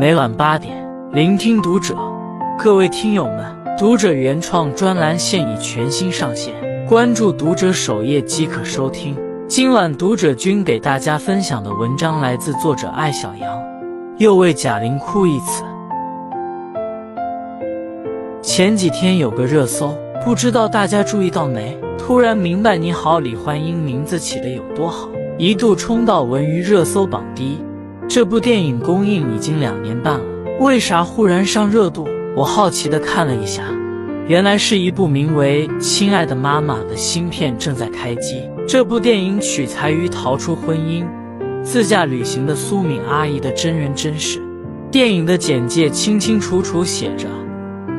每晚八点，聆听读者。各位听友们，读者原创专栏现已全新上线，关注读者首页即可收听。今晚读者君给大家分享的文章来自作者艾小羊。又为贾玲哭一次。前几天有个热搜，不知道大家注意到没？突然明白你好，李焕英名字起的有多好，一度冲到文娱热搜榜第一。这部电影公映已经两年半了，为啥忽然上热度？我好奇的看了一下，原来是一部名为《亲爱的妈妈》的新片正在开机。这部电影取材于逃出婚姻、自驾旅行的苏敏阿姨的真人真事。电影的简介清清楚楚写着，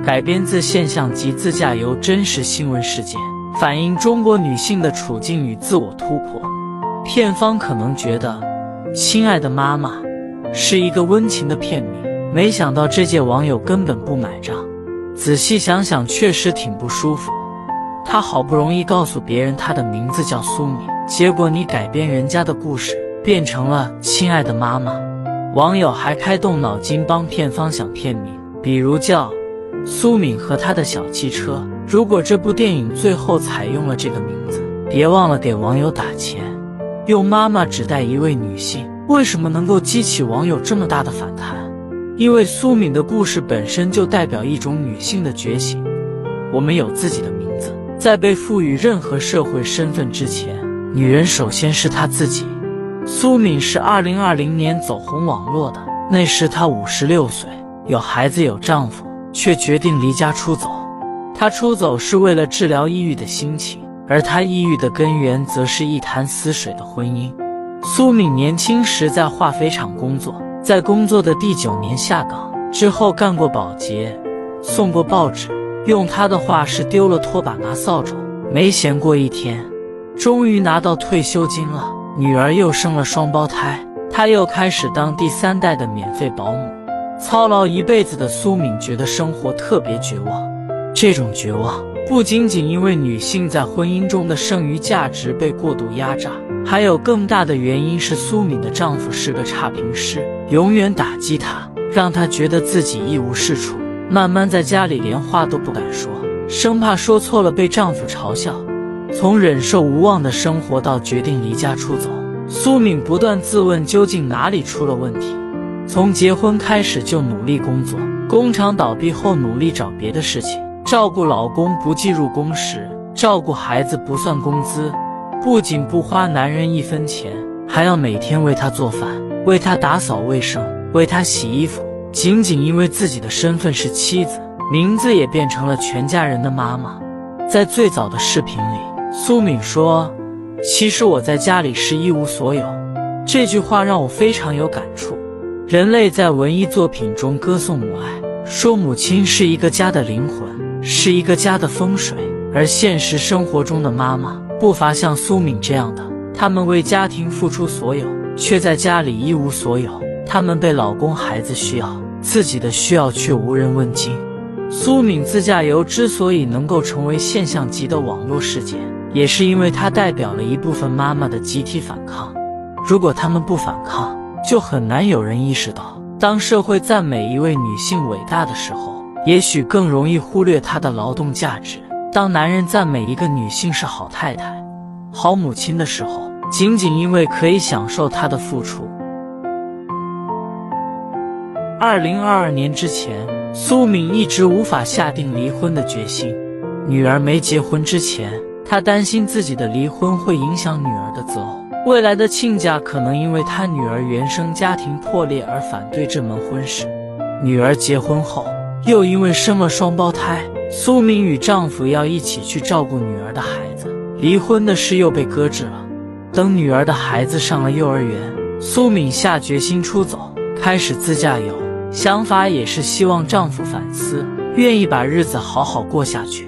改编自现象级自驾游真实新闻事件，反映中国女性的处境与自我突破。片方可能觉得。亲爱的妈妈是一个温情的片名，没想到这届网友根本不买账。仔细想想，确实挺不舒服。他好不容易告诉别人他的名字叫苏敏，结果你改编人家的故事变成了亲爱的妈妈。网友还开动脑筋帮片方想片名，比如叫苏敏和他的小汽车。如果这部电影最后采用了这个名字，别忘了给网友打钱。用妈妈指代一位女性，为什么能够激起网友这么大的反弹？因为苏敏的故事本身就代表一种女性的觉醒。我们有自己的名字，在被赋予任何社会身份之前，女人首先是她自己。苏敏是二零二零年走红网络的，那时她五十六岁，有孩子有丈夫，却决定离家出走。她出走是为了治疗抑郁的心情。而他抑郁的根源，则是一潭死水的婚姻。苏敏年轻时在化肥厂工作，在工作的第九年下岗之后，干过保洁，送过报纸。用他的话是丢了拖把拿扫帚，没闲过一天。终于拿到退休金了，女儿又生了双胞胎，他又开始当第三代的免费保姆。操劳一辈子的苏敏觉得生活特别绝望，这种绝望。不仅仅因为女性在婚姻中的剩余价值被过度压榨，还有更大的原因是苏敏的丈夫是个差评师，永远打击她，让她觉得自己一无是处。慢慢在家里连话都不敢说，生怕说错了被丈夫嘲笑。从忍受无望的生活到决定离家出走，苏敏不断自问究竟哪里出了问题。从结婚开始就努力工作，工厂倒闭后努力找别的事情。照顾老公不计入工时，照顾孩子不算工资，不仅不花男人一分钱，还要每天为他做饭，为他打扫卫生，为他洗衣服。仅仅因为自己的身份是妻子，名字也变成了全家人的妈妈。在最早的视频里，苏敏说：“其实我在家里是一无所有。”这句话让我非常有感触。人类在文艺作品中歌颂母爱，说母亲是一个家的灵魂。是一个家的风水，而现实生活中的妈妈不乏像苏敏这样的，她们为家庭付出所有，却在家里一无所有。她们被老公、孩子需要，自己的需要却无人问津。苏敏自驾游之所以能够成为现象级的网络事件，也是因为它代表了一部分妈妈的集体反抗。如果她们不反抗，就很难有人意识到，当社会赞美一位女性伟大的时候。也许更容易忽略她的劳动价值。当男人赞美一个女性是好太太、好母亲的时候，仅仅因为可以享受她的付出。二零二二年之前，苏敏一直无法下定离婚的决心。女儿没结婚之前，她担心自己的离婚会影响女儿的择偶，未来的亲家可能因为她女儿原生家庭破裂而反对这门婚事。女儿结婚后。又因为生了双胞胎，苏敏与丈夫要一起去照顾女儿的孩子，离婚的事又被搁置了。等女儿的孩子上了幼儿园，苏敏下决心出走，开始自驾游，想法也是希望丈夫反思，愿意把日子好好过下去。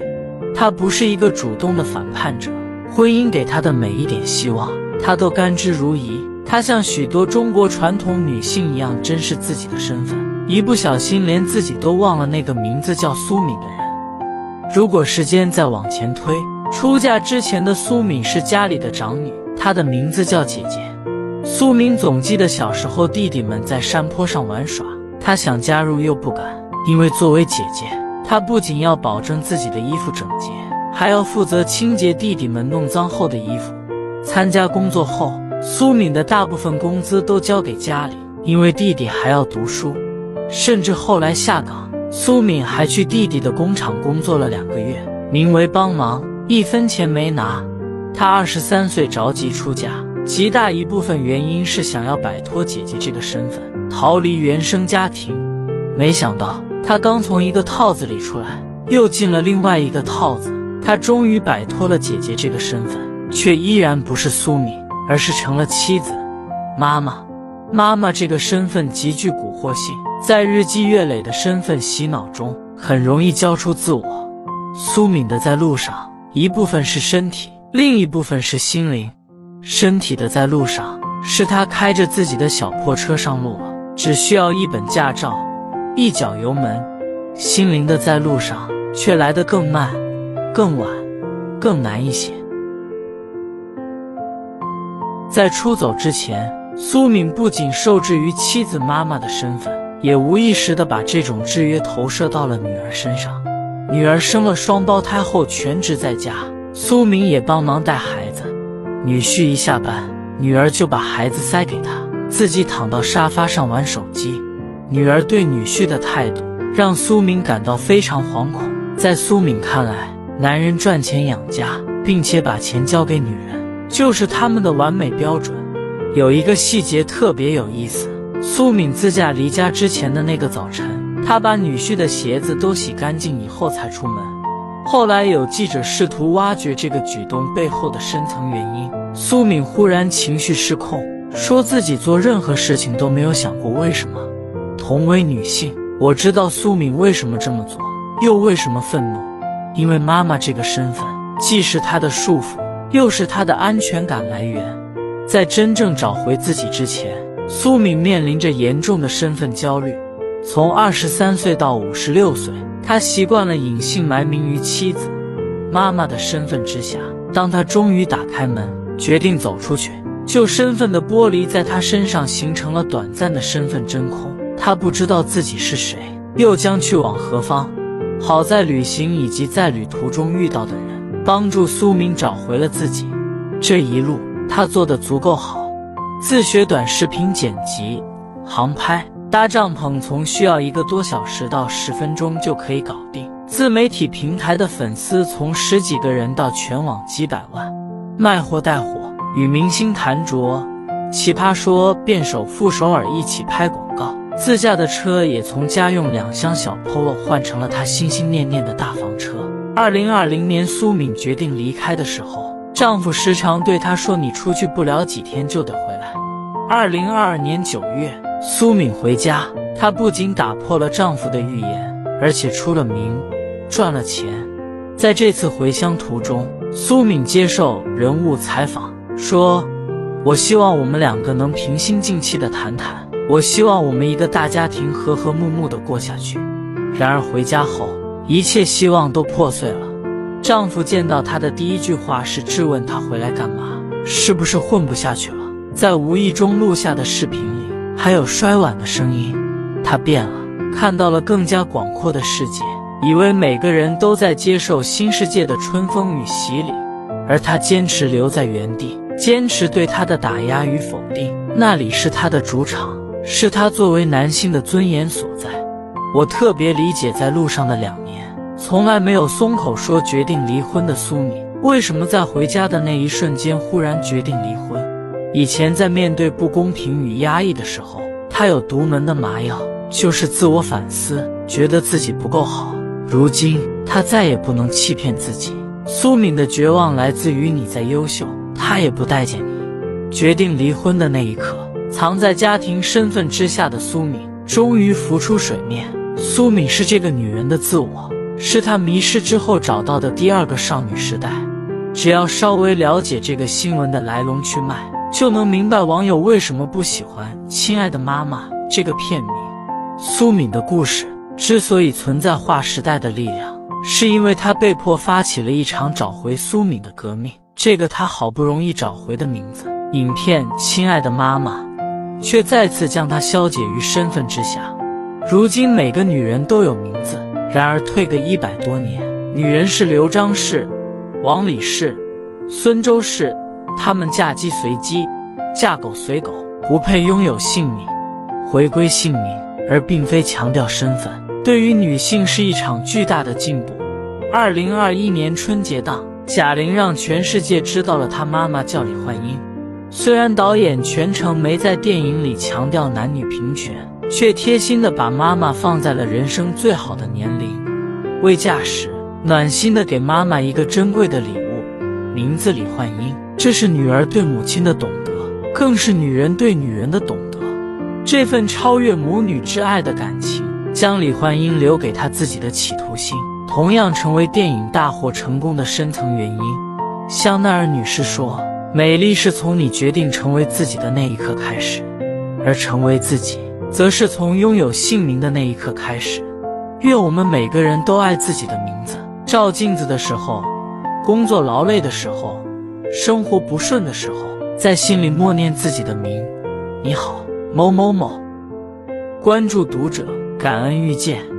她不是一个主动的反叛者，婚姻给她的每一点希望，她都甘之如饴。她像许多中国传统女性一样，珍视自己的身份。一不小心，连自己都忘了那个名字叫苏敏的人。如果时间再往前推，出嫁之前的苏敏是家里的长女，她的名字叫姐姐。苏敏总记得小时候弟弟们在山坡上玩耍，她想加入又不敢，因为作为姐姐，她不仅要保证自己的衣服整洁，还要负责清洁弟弟们弄脏后的衣服。参加工作后，苏敏的大部分工资都交给家里，因为弟弟还要读书。甚至后来下岗，苏敏还去弟弟的工厂工作了两个月，名为帮忙，一分钱没拿。她二十三岁着急出嫁，极大一部分原因是想要摆脱姐姐这个身份，逃离原生家庭。没想到她刚从一个套子里出来，又进了另外一个套子。她终于摆脱了姐姐这个身份，却依然不是苏敏，而是成了妻子、妈妈。妈妈这个身份极具蛊惑性，在日积月累的身份洗脑中，很容易交出自我。苏敏的在路上，一部分是身体，另一部分是心灵。身体的在路上，是他开着自己的小破车上路了，只需要一本驾照，一脚油门。心灵的在路上，却来得更慢、更晚、更难一些。在出走之前。苏敏不仅受制于妻子、妈妈的身份，也无意识地把这种制约投射到了女儿身上。女儿生了双胞胎后，全职在家，苏敏也帮忙带孩子。女婿一下班，女儿就把孩子塞给他，自己躺到沙发上玩手机。女儿对女婿的态度让苏敏感到非常惶恐。在苏敏看来，男人赚钱养家，并且把钱交给女人，就是他们的完美标准。有一个细节特别有意思，苏敏自驾离家之前的那个早晨，她把女婿的鞋子都洗干净以后才出门。后来有记者试图挖掘这个举动背后的深层原因，苏敏忽然情绪失控，说自己做任何事情都没有想过为什么。同为女性，我知道苏敏为什么这么做，又为什么愤怒，因为妈妈这个身份既是她的束缚，又是她的安全感来源。在真正找回自己之前，苏敏面临着严重的身份焦虑。从二十三岁到五十六岁，她习惯了隐姓埋名于妻子、妈妈的身份之下。当她终于打开门，决定走出去，旧身份的剥离在她身上形成了短暂的身份真空。她不知道自己是谁，又将去往何方。好在旅行以及在旅途中遇到的人，帮助苏敏找回了自己。这一路。他做的足够好，自学短视频剪辑、航拍、搭帐篷，从需要一个多小时到十分钟就可以搞定。自媒体平台的粉丝从十几个人到全网几百万，卖货带货，与明星谈着，奇葩说辩手傅首尔一起拍广告，自驾的车也从家用两厢小 Polo 换成了他心心念念的大房车。二零二零年，苏敏决定离开的时候。丈夫时常对她说：“你出去不了几天就得回来。”二零二二年九月，苏敏回家，她不仅打破了丈夫的预言，而且出了名，赚了钱。在这次回乡途中，苏敏接受人物采访说：“我希望我们两个能平心静气的谈谈，我希望我们一个大家庭和和睦睦的过下去。”然而回家后，一切希望都破碎了。丈夫见到她的第一句话是质问她回来干嘛，是不是混不下去了？在无意中录下的视频里，还有摔碗的声音。她变了，看到了更加广阔的世界，以为每个人都在接受新世界的春风与洗礼，而她坚持留在原地，坚持对他的打压与否定。那里是他的主场，是他作为男性的尊严所在。我特别理解在路上的两。从来没有松口说决定离婚的苏敏，为什么在回家的那一瞬间忽然决定离婚？以前在面对不公平与压抑的时候，她有独门的麻药，就是自我反思，觉得自己不够好。如今她再也不能欺骗自己。苏敏的绝望来自于你再优秀，他也不待见你。决定离婚的那一刻，藏在家庭身份之下的苏敏终于浮出水面。苏敏是这个女人的自我。是她迷失之后找到的第二个少女时代。只要稍微了解这个新闻的来龙去脉，就能明白网友为什么不喜欢《亲爱的妈妈》这个片名。苏敏的故事之所以存在划时代的力量，是因为她被迫发起了一场找回苏敏的革命。这个她好不容易找回的名字，影片《亲爱的妈妈》却再次将她消解于身份之下。如今每个女人都有名字，然而退个一百多年，女人是刘张氏、王李氏、孙周氏，她们嫁鸡随鸡，嫁狗随狗，不配拥有姓名，回归姓名，而并非强调身份，对于女性是一场巨大的进步。二零二一年春节档，贾玲让全世界知道了她妈妈叫李焕英。虽然导演全程没在电影里强调男女平权，却贴心的把妈妈放在了人生最好的年龄——未嫁时，暖心的给妈妈一个珍贵的礼物，名字李焕英。这是女儿对母亲的懂得，更是女人对女人的懂得。这份超越母女之爱的感情，将李焕英留给她自己的企图心，同样成为电影大获成功的深层原因。香奈儿女士说。美丽是从你决定成为自己的那一刻开始，而成为自己，则是从拥有姓名的那一刻开始。愿我们每个人都爱自己的名字。照镜子的时候，工作劳累的时候，生活不顺的时候，在心里默念自己的名：你好，某某某。关注读者，感恩遇见。